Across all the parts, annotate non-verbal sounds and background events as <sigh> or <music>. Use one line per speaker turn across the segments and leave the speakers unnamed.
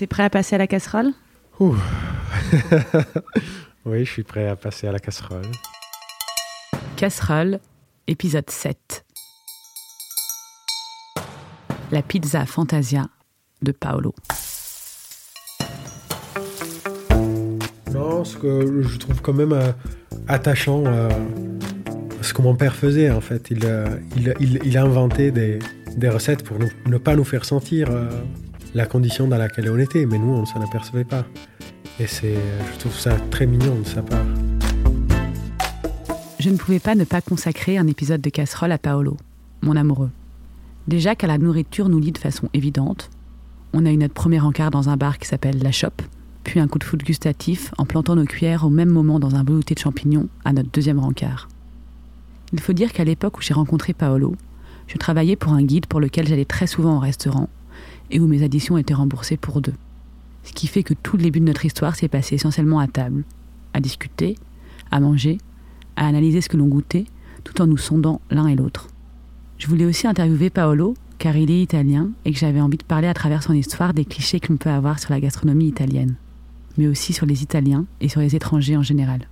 T'es prêt à passer à la casserole?
Ouh. <laughs> oui, je suis prêt à passer à la casserole.
Casserole, épisode 7. La pizza Fantasia de Paolo.
Non, ce que je trouve quand même euh, attachant, euh, ce que mon père faisait en fait. Il, euh, il, il- il a inventé des, des recettes pour nous- ne pas nous faire sentir euh, la condition dans laquelle on était, mais nous on ne s'en apercevait pas. Et c'est, je trouve ça très mignon de sa part.
Je ne pouvais pas ne pas consacrer un épisode de casserole à Paolo, mon amoureux. Déjà qu'à la nourriture nous lie de façon évidente. On a eu notre premier encart dans un bar qui s'appelle La Chope, puis un coup de foot gustatif en plantant nos cuillères au même moment dans un velouté de champignons à notre deuxième rencard. Il faut dire qu'à l'époque où j'ai rencontré Paolo, je travaillais pour un guide pour lequel j'allais très souvent au restaurant et où mes additions étaient remboursées pour deux. Ce qui fait que tout le début de notre histoire s'est passé essentiellement à table, à discuter, à manger, à analyser ce que l'on goûtait, tout en nous sondant l'un et l'autre. Je voulais aussi interviewer Paolo, car il est italien et que j'avais envie de parler à travers son histoire des clichés que l'on peut avoir sur la gastronomie italienne, mais aussi sur les Italiens et sur les étrangers en général.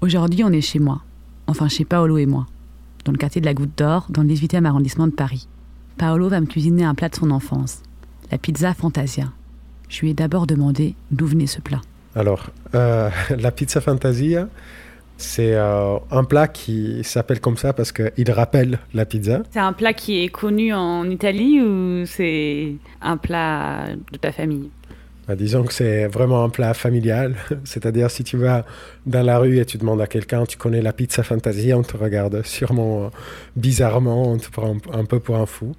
Aujourd'hui, on est chez moi, enfin chez Paolo et moi, dans le quartier de la Goutte d'Or, dans le 18e arrondissement de Paris. Paolo va me cuisiner un plat de son enfance, la pizza Fantasia. Je lui ai d'abord demandé d'où venait ce plat.
Alors, euh, <laughs> la pizza fantasia, c'est euh, un plat qui s'appelle comme ça parce qu'il rappelle la pizza.
C'est un plat qui est connu en Italie ou c'est un plat de ta famille?
Bah, disons que c'est vraiment un plat familial. <laughs> C'est-à-dire, si tu vas dans la rue et tu demandes à quelqu'un, tu connais la pizza fantasia, on te regarde <laughs> sûrement euh, bizarrement, on te prend un, peu pour un fou.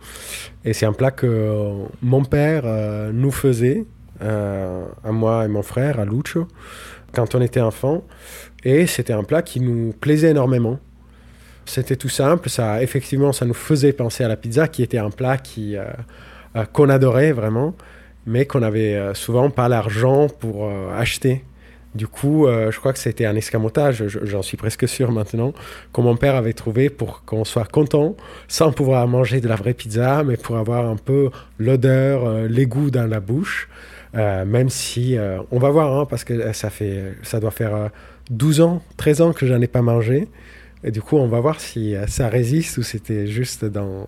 Et c'est un plat que euh, mon père euh, nous faisait, à moi et mon frère, à Lucio, quand on était enfant. Et c'était un plat qui nous plaisait énormément. C'était tout simple, ça, effectivement, ça nous faisait penser à la pizza, qui était un plat qui, qu'on adorait vraiment mais qu'on n'avait euh, souvent pas l'argent pour euh, acheter. Du coup, euh, je crois que c'était un escamotage, je- j'en suis presque sûr maintenant, que mon père avait trouvé pour qu'on soit content, sans pouvoir manger de la vraie pizza, mais pour avoir un peu l'odeur, euh, les goûts dans la bouche. Même si, on va voir, hein, parce que ça, fait, ça doit faire euh, 12 ans, 13 ans que j'en ai pas mangé. Et du coup, on va voir si ça résiste ou c'était juste dans,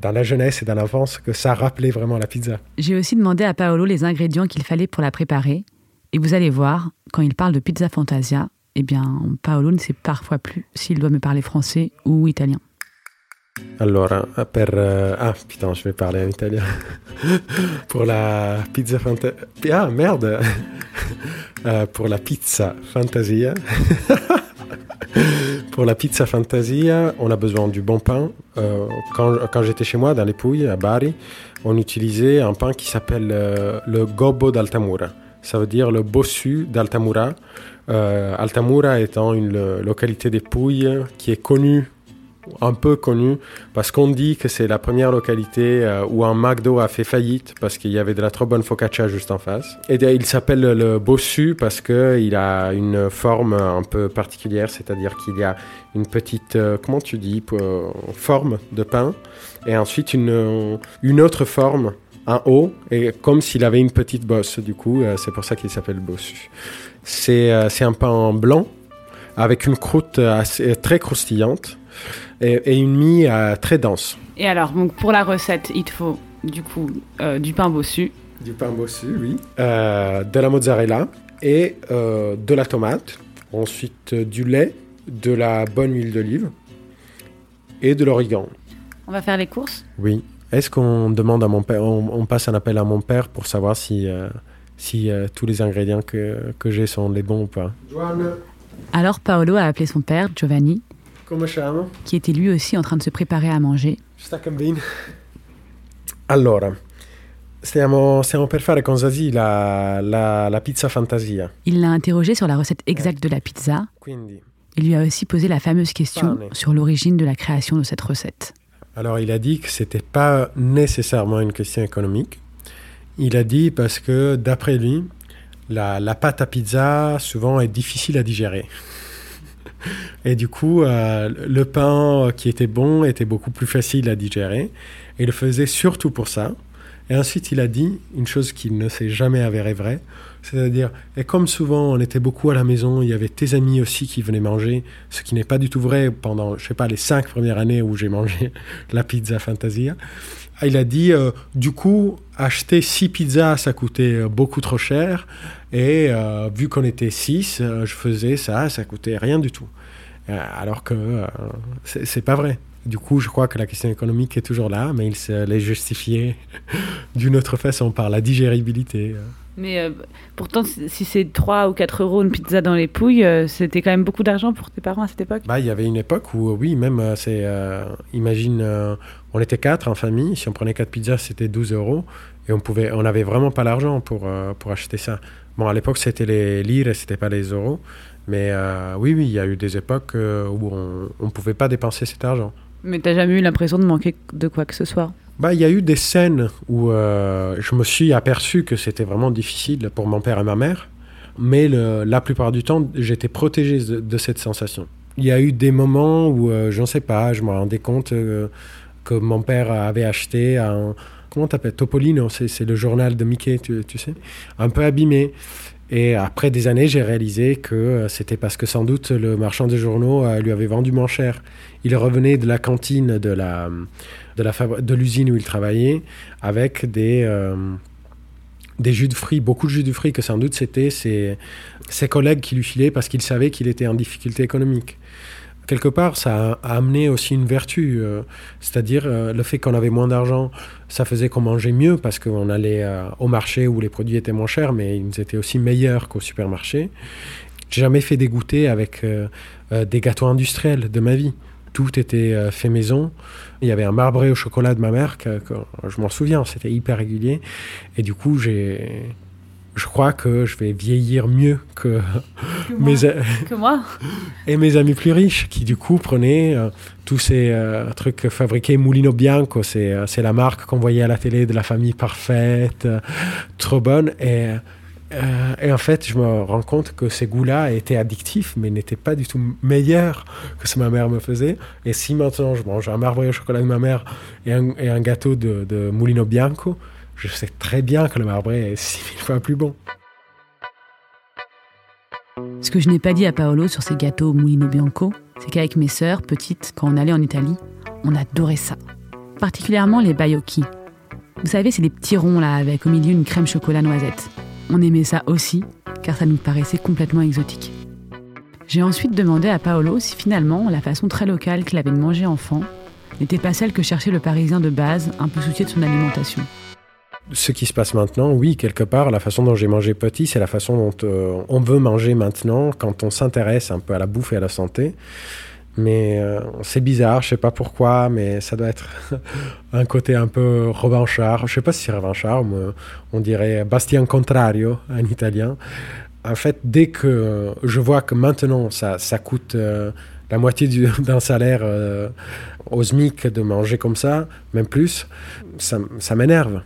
dans la jeunesse et dans l'enfance que ça rappelait vraiment la pizza.
J'ai aussi demandé à Paolo les ingrédients qu'il fallait pour la préparer. Et vous allez voir, quand il parle de pizza fantasia, eh bien, Paolo ne sait parfois plus s'il doit me parler français ou italien.
Allora, per... euh, ah, putain, je vais parler en italien. <laughs> pour la pizza fantasia... Ah, merde <laughs> Euh, Pour la pizza fantasia... <laughs> pour la pizza fantasia, on a besoin du bon pain. Euh, quand j'étais chez moi, dans les Pouilles, à Bari, on utilisait un pain qui s'appelle euh, le gobbo d'Altamura. Ça veut dire le bossu d'Altamura. Euh, Altamura étant une lo- localité des Pouilles qui est connue un peu connue parce qu'on dit que c'est la première localité euh, où un McDo a fait faillite parce qu'il y avait de la trop bonne focaccia juste en face. Et il s'appelle le bossu parce que il a une forme un peu particulière, c'est-à-dire qu'il y a une petite, euh, comment tu dis, euh, forme de pain et ensuite une, une autre forme en haut et comme s'il avait une petite bosse. Du coup, c'est pour ça qu'il s'appelle bossu. C'est c'est un pain blanc avec une croûte très croustillante et, et une mie euh, très dense.
Et alors, donc pour la recette, il te faut du coup euh, du pain bossu,
Du pain bossu, oui. Euh, de la mozzarella et euh, de la tomate. Ensuite, euh, du lait, de la bonne huile d'olive et de l'origan.
On va faire les courses?
Oui. Est-ce qu'on demande à mon père, on, on passe un appel à mon père pour savoir si, euh, si euh, tous les ingrédients que, que j'ai sont les bons ou pas? Joanne,
Alors Paolo a appelé son père, Giovanni? Qui était lui aussi en train de se préparer à manger.
Allora, stiamo, stiamo per fare con Zazie la, la, la pizza fantasia.
Il l'a interrogé sur la recette exacte de la pizza et lui a aussi posé la fameuse question sur l'origine de la création de cette recette.
alors il a dit que c'était pas nécessairement une question économique. Il a dit parce que d'après lui, la, la pâte à pizza souvent est difficile à digérer. Et du coup, euh, le pain qui était bon était beaucoup plus facile à digérer. Et il le faisait surtout pour ça. Et ensuite, il a dit une chose qui ne s'est jamais avérée vraie, c'est-à-dire, et comme souvent on était beaucoup à la maison, il y avait tes amis aussi qui venaient manger, ce qui n'est pas du tout vrai pendant, je sais pas, les cinq premières années où j'ai mangé <laughs> la pizza Fantasia. Il a dit, euh, du coup, acheter six pizzas, ça coûtait euh, beaucoup trop cher. Et euh, vu qu'on était six, je faisais ça, ça coûtait rien du tout. alors que c'est pas vrai. Du coup, je crois que la question économique est toujours là, mais il se l'est justifié <laughs> d'une autre façon par la digéribilité.
Mais euh, pourtant, si c'est 3 ou 4 euros une pizza dans les pouilles, euh, c'était quand même beaucoup d'argent pour tes parents à cette époque?
Bah, Il y avait une époque où, oui, même, euh, c'est. imagine, on était 4 en famille, si on prenait 4 pizzas, c'était 12 euros, et on pouvait, on n'avait vraiment pas l'argent pour, pour acheter ça. Bon, à l'époque, c'était les lires et c'était pas les euros, mais oui, oui, il y a eu des époques où on ne pouvait pas dépenser cet argent.
Mais tu n'as jamais eu l'impression de manquer de quoi que ce soit?
Bah, il y a eu des scènes où euh, je me suis aperçu que c'était vraiment difficile pour mon père et ma mère, mais la plupart du temps, j'étais protégé de, cette sensation. Il y a eu des moments où, euh, je ne sais pas, je me rendais compte euh, que mon père avait acheté un. Comment t'appelles Topolino, c'est le journal de Mickey, tu, sais Un peu abîmé. Et après des années, j'ai réalisé que euh, c'était parce que sans doute le marchand de journaux euh, lui avait vendu moins cher. Il revenait de la cantine de la de de l'usine où il travaillait avec des euh, des jus de fruits, beaucoup de jus de fruits que sans doute c'était ses, ses collègues qui lui filaient parce qu'ils savaient qu'il était en difficulté économique quelque part, ça a amené aussi une vertu. Euh, c'est-à-dire, euh, le fait qu'on avait moins d'argent, ça faisait qu'on mangeait mieux parce qu'on allait euh, au marché où les produits étaient moins chers, mais ils étaient aussi meilleurs qu'au supermarché. J'ai jamais fait des goûters avec des gâteaux industriels de ma vie. Tout était fait maison. Il y avait un marbré au chocolat de ma mère, que je m'en souviens, c'était hyper régulier. Et du coup, j'ai je crois que je vais vieillir mieux que,
mes que moi. <laughs>
et mes amis plus riches qui du coup prenaient euh, tous ces euh, trucs fabriqués Mulino Bianco c'est euh, c'est la marque qu'on voyait à la télé de la famille parfaite trop bonne. Et et en fait, je me rends compte que ces goûts-là étaient addictifs, mais n'étaient pas du tout meilleurs que ce que ma mère me faisait. Et si maintenant je mange un marbré au chocolat de ma mère et un, et un gâteau de, de Mulino Bianco, je sais très bien que le marbré est 6000 fois plus bon.
Ce que je n'ai pas dit à Paolo sur ses gâteaux Mulino Bianco, c'est qu'avec mes sœurs, petites, quand on allait en Italie, on adorait ça. Particulièrement les baiocchi. Vous savez, c'est des petits ronds là, avec au milieu une crème chocolat noisette. On aimait ça aussi, car ça nous paraissait complètement exotique. J'ai ensuite demandé à Paolo si finalement la façon très locale qu'il avait de manger enfant n'était pas celle que cherchait le Parisien de base, un peu soucié de son alimentation
ce qui se passe maintenant, oui, quelque part, la façon dont j'ai mangé petit, c'est la façon dont euh, on veut manger maintenant quand on s'intéresse un peu à la bouffe et à la santé. Mais euh, c'est bizarre, je sais pas pourquoi, mais ça doit être <laughs> un côté un peu revanchard. Je sais pas si c'est revanchard, mais on dirait Bastien Contrario en italien. En fait, dès que je vois que maintenant ça, ça coûte euh, la moitié <laughs> d'un salaire au SMIC de manger comme ça, même plus, ça m'énerve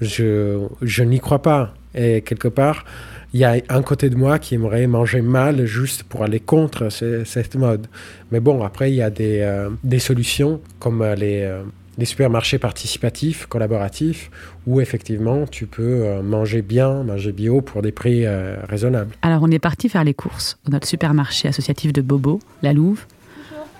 je, n'y crois pas. Et quelque part, il y a un côté de moi qui aimerait manger mal juste pour aller contre cette mode. Mais bon, après, il y a des, euh, des solutions comme euh, les, euh, les, supermarchés participatifs, collaboratifs, où effectivement, tu peux manger bien, manger bio pour des prix raisonnables.
Alors, on est parti faire les courses dans notre supermarché associatif de Bobo, la Louve,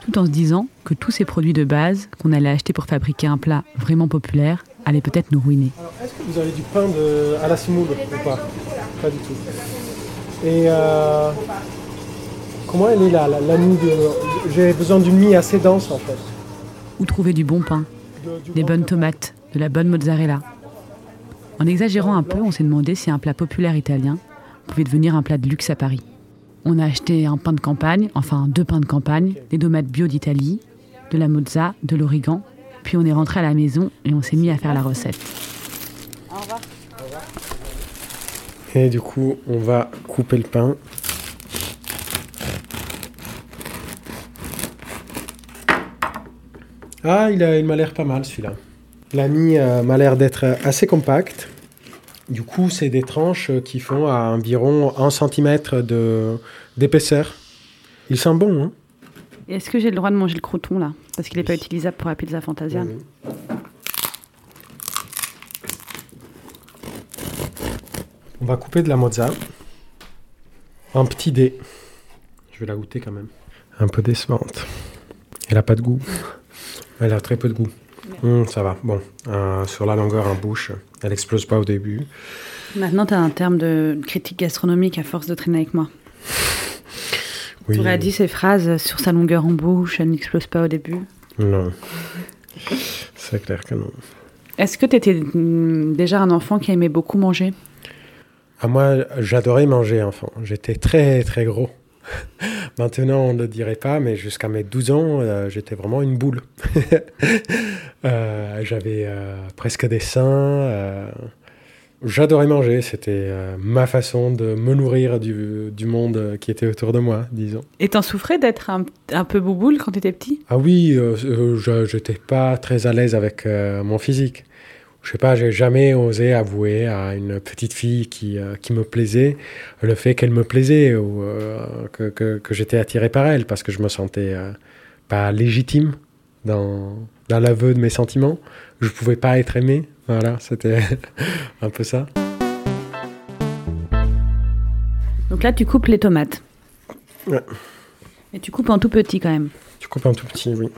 tout en se disant que tous ces produits de base qu'on allait acheter pour fabriquer un plat vraiment populaire allait peut-être nous ruiner.
Est-ce que vous avez du pain de, à la semoule ou pas? Pas du tout. Et euh, comment elle est là, la, de... J'ai besoin d'une mie assez dense en fait.
Où trouver du bon pain, des bonnes tomates, de la bonne mozzarella. En exagérant un peu, on s'est demandé si un plat populaire italien pouvait devenir un plat de luxe à Paris. On a acheté un pain de campagne, enfin deux pains de campagne, des tomates bio d'Italie, de la mozza, de l'origan puis on est rentré à la maison et on s'est mis à faire la recette. Au revoir.
Et du coup, on va couper le pain. Ah, il, il m'a l'air pas mal celui-là. La mie euh, m'a l'air d'être assez compacte. Du coup, c'est des tranches qui font à environ 1 cm d'épaisseur. Il sent bon, hein?
Est-ce que j'ai le droit de manger le croton là? Parce qu'il n'est pas utilisable pour la pizza Fantasia.
On va couper de la mozza. Un petit dé. Je vais la goûter quand même. Un peu décevante. Elle a pas de goût. Elle a très peu de goût. Hum, ça va. Bon, euh, sur la longueur en bouche, elle explose pas au début.
Maintenant, tu as un terme de critique gastronomique à force de traîner avec moi.
Oui.
Tu aurais dit ces phrases sur sa longueur en bouche, elle n'explose pas au début.
Non. C'est clair que non.
Est-ce que tu étais hum, déjà un enfant qui aimait beaucoup manger?
Ah, moi, j'adorais manger enfant. J'étais très, très gros. <laughs> Maintenant, on ne le dirait pas, mais jusqu'à mes 12 ans, euh, j'étais vraiment une boule. <laughs> Euh, J'avais euh, presque des seins. J'adorais manger. C'était euh, ma façon de me nourrir du, du monde qui était autour de moi, disons.
Et t'en souffrais d'être un, un peu bouboule quand t'étais petit?
Ah oui, euh, euh, je n'étais pas très à l'aise avec euh, mon physique. Je sais pas, j'ai jamais osé avouer à une petite fille qui, qui me plaisait le fait qu'elle me plaisait ou que, que, que j'étais attiré par elle parce que je me sentais pas légitime dans, dans l'aveu de mes sentiments. Je pouvais pas être aimé. Voilà, c'était <laughs> un peu ça.
Donc là, tu coupes les tomates.
Ouais.
Et tu coupes en tout petit quand même.
Tu coupes un tout petit, oui.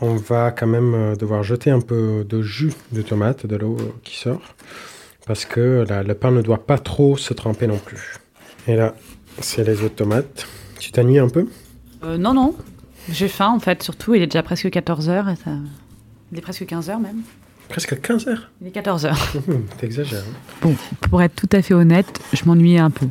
On va quand même euh, devoir jeter un peu de jus de tomate, de l'eau euh, qui sort, parce que la- le pain ne doit pas trop se tremper non plus. Et là, c'est les autres tomates. Tu t'ennuies un peu?
Euh, non, non. J'ai faim en fait, surtout. Il est déjà presque 14h. Et ça... Il est presque 15h même.
Presque 15 heures.
Il est 14h. <laughs>
Hum, T'exagères. hein.
Bon, pour être tout à fait honnête, je m'ennuyais un peu.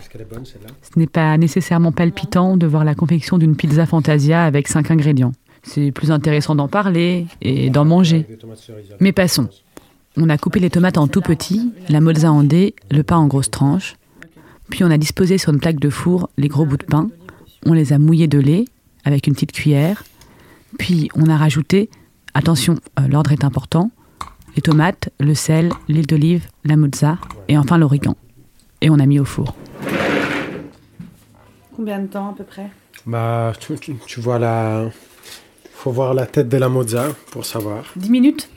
Est-ce qu'elle est bonne celle-là?
Ce n'est pas nécessairement palpitant de voir la confection d'une pizza Fantasia avec 5 ingrédients. C'est plus intéressant d'en parler et d'en manger. Mais passons. On a coupé les tomates en tout petit, la mozza en dés, le pain en grosses tranches. Puis on a disposé sur une plaque de four les gros bouts de pain. On les a mouillés de lait avec une petite cuillère. Puis on a rajouté, attention, euh, l'ordre est important, les tomates, le sel, l'huile d'olive, la mozza et enfin l'origan. Et on a mis au four. Combien de temps à peu près?
Bah, tu, tu- tu vois la... faut voir la tête de la mozza pour savoir.
10 minutes?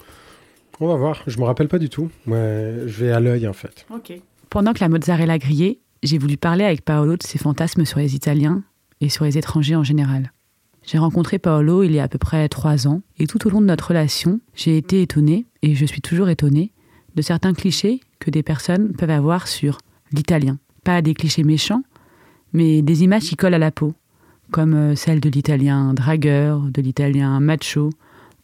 On va voir. Je me rappelle pas du tout. Ouais, je vais à l'œil en fait.
Ok. Pendant que la mozzarella grillait, j'ai voulu parler avec Paolo de ses fantasmes sur les Italiens et sur les étrangers en général. J'ai rencontré Paolo il y a à peu près trois ans, et tout au long de notre relation, j'ai été étonnée, et je suis toujours étonnée, de certains clichés que des personnes peuvent avoir sur l'italien. Pas des clichés méchants, mais des images qui collent à la peau, comme euh, celle de l'italien dragueur, de l'italien macho,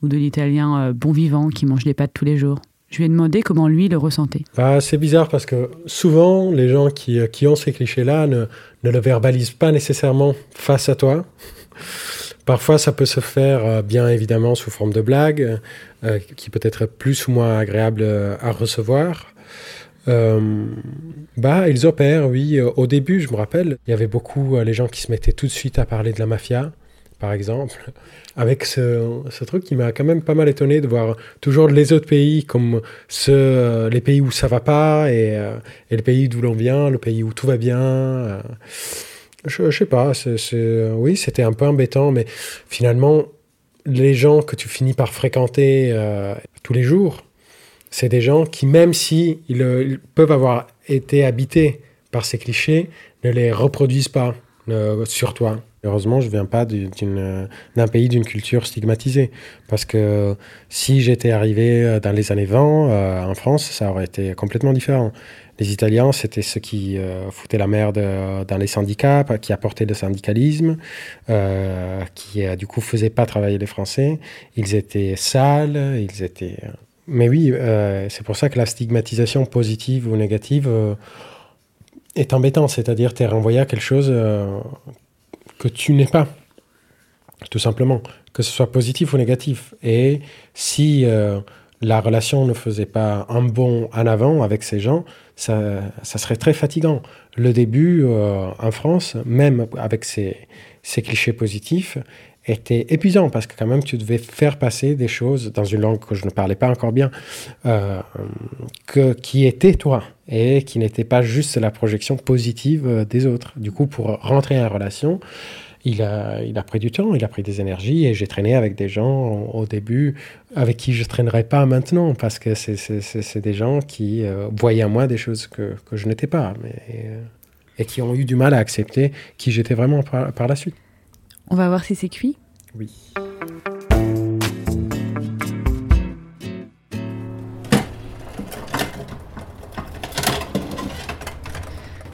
ou de l'italien euh, bon vivant qui mange des pâtes tous les jours. Je lui ai demandé comment lui le ressentait.
Bah, c'est bizarre parce que souvent, les gens qui, euh, qui ont ces clichés-là ne, ne le verbalisent pas nécessairement face à toi. Parfois, ça peut se faire, euh, bien évidemment, sous forme de blague, euh, qui peut être plus ou moins agréable euh, à recevoir. Bah, ils opèrent, oui. Au début, je me rappelle, il y avait beaucoup les gens qui se mettaient tout de suite à parler de la mafia, par exemple, <laughs> avec ce, truc qui m'a quand même pas mal étonné de voir toujours les autres pays comme les pays où ça va pas et, et le pays d'où l'on vient, le pays où tout va bien. Je, je sais pas, oui, c'était un peu embêtant, mais finalement, les gens que tu finis par fréquenter euh, tous les jours, c'est des gens qui, même si ils peuvent avoir été habités par ces clichés, ne les reproduisent pas euh, sur toi. Heureusement, je viens pas d'un pays d'une culture stigmatisée. Parce que si j'étais arrivé euh, dans les années 20 euh, en France, ça aurait été complètement différent. Les Italiens, c'était ceux qui euh, foutaient la merde dans les syndicats, qui apportaient le syndicalisme, qui du coup faisaient pas travailler les Français. Ils étaient sales, ils étaient. Mais oui, c'est pour ça que la stigmatisation positive ou négative est embêtante. C'est-à-dire, tu es renvoyé à quelque chose que tu n'es pas, tout simplement, que ce soit positif ou négatif. Et si euh, la relation ne faisait pas un bond en avant avec ces gens, ça, ça serait très fatigant. Le début euh, en France, même avec ces, ces clichés positifs, était épuisant parce que quand même tu devais faire passer des choses dans une langue que je ne parlais pas encore bien, euh, que, qui était toi et qui n'était pas juste la projection positive euh, des autres. Du coup, pour rentrer en relation, il a, il a pris du temps, il a pris des énergies et j'ai traîné avec des gens au, début avec qui je ne traînerai pas maintenant parce que c'est des gens qui euh, voyaient en moi des choses que, que je n'étais pas mais, et qui ont eu du mal à accepter qui j'étais vraiment par la suite.
On va voir si c'est cuit
Oui.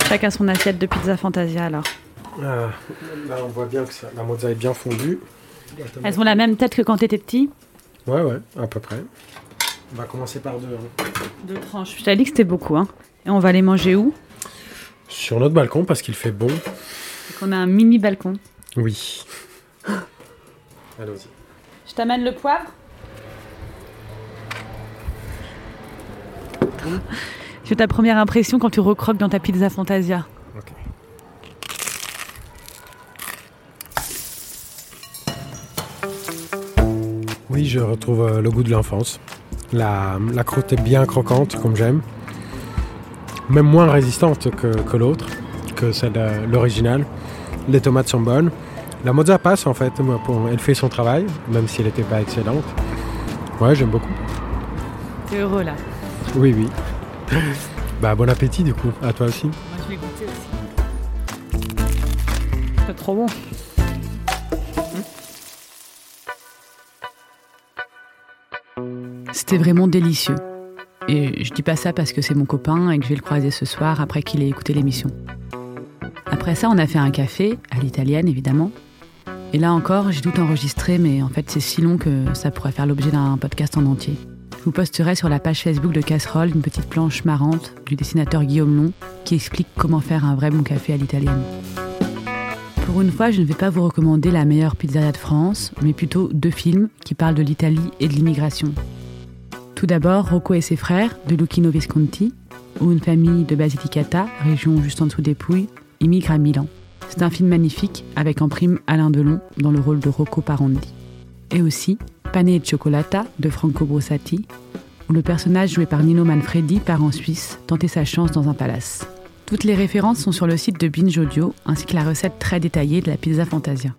Chacun son assiette de pizza Fantasia alors.
Ah, là, on voit bien que ça, la mozza est bien fondue.
Elles ont la même tête que quand tu étais petit
Ouais, ouais, à peu près. On va commencer par deux. Hein.
Deux tranches. Je t'avais dit que c'était beaucoup. Hein. Et on va les manger où?
Sur notre balcon parce qu'il fait bon.
On a un mini balcon.
Oui. Allons-y.
Je t'amène le poivre C'est ta première impression quand tu recroques dans ta pizza Fantasia
Oui, je retrouve euh, le goût de l'enfance. La, croûte est bien croquante, comme j'aime. Même moins résistante que, l'autre, que celle de l'original. Les tomates sont bonnes. La mozza passe en fait, elle fait son travail, même si elle n'était pas excellente. Ouais, j'aime beaucoup.
T'es heureux là
Oui, oui. Bah bon appétit du coup, à toi aussi.
Moi je vais goûter aussi. C'est trop bon. C'était vraiment délicieux. Et je dis pas ça parce que c'est mon copain et que je vais le croiser ce soir après qu'il ait écouté l'émission. Après ça, on a fait un café, à l'italienne évidemment. Et là encore, j'ai tout enregistré, mais en fait c'est si long que ça pourrait faire l'objet d'un podcast en entier. Je vous posterai sur la page Facebook de Casserole une petite planche marrante du dessinateur Guillaume Long qui explique comment faire un vrai bon café à l'italienne. Pour une fois, je ne vais pas vous recommander la meilleure pizzeria de France, mais plutôt deux films qui parlent de l'Italie et de l'immigration. Tout d'abord, Rocco et ses frères de Lucchino Visconti, où une famille de Basilicata, région juste en dessous des Pouilles, immigre à Milan. C'est un film magnifique avec en prime Alain Delon dans le rôle de Rocco Parandi. Et aussi Pane e Cioccolata de Franco Brossati, où le personnage joué par Nino Manfredi part en Suisse tenter sa chance dans un palace. Toutes les références sont sur le site de Binge Audio, ainsi que la recette très détaillée de la pizza Fantasia.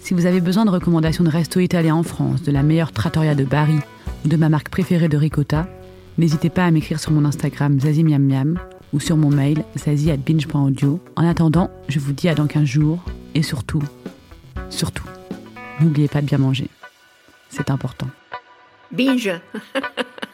Si vous avez besoin de recommandations de resto italien en France, de la meilleure trattoria de Bari ou de ma marque préférée de ricotta, n'hésitez pas à m'écrire sur mon Instagram zazimiamiam ou sur mon mail zazie@binge.audio. En attendant, je vous dis à dans 15 jours et surtout, surtout, n'oubliez pas de bien manger. C'est important. Binge <laughs>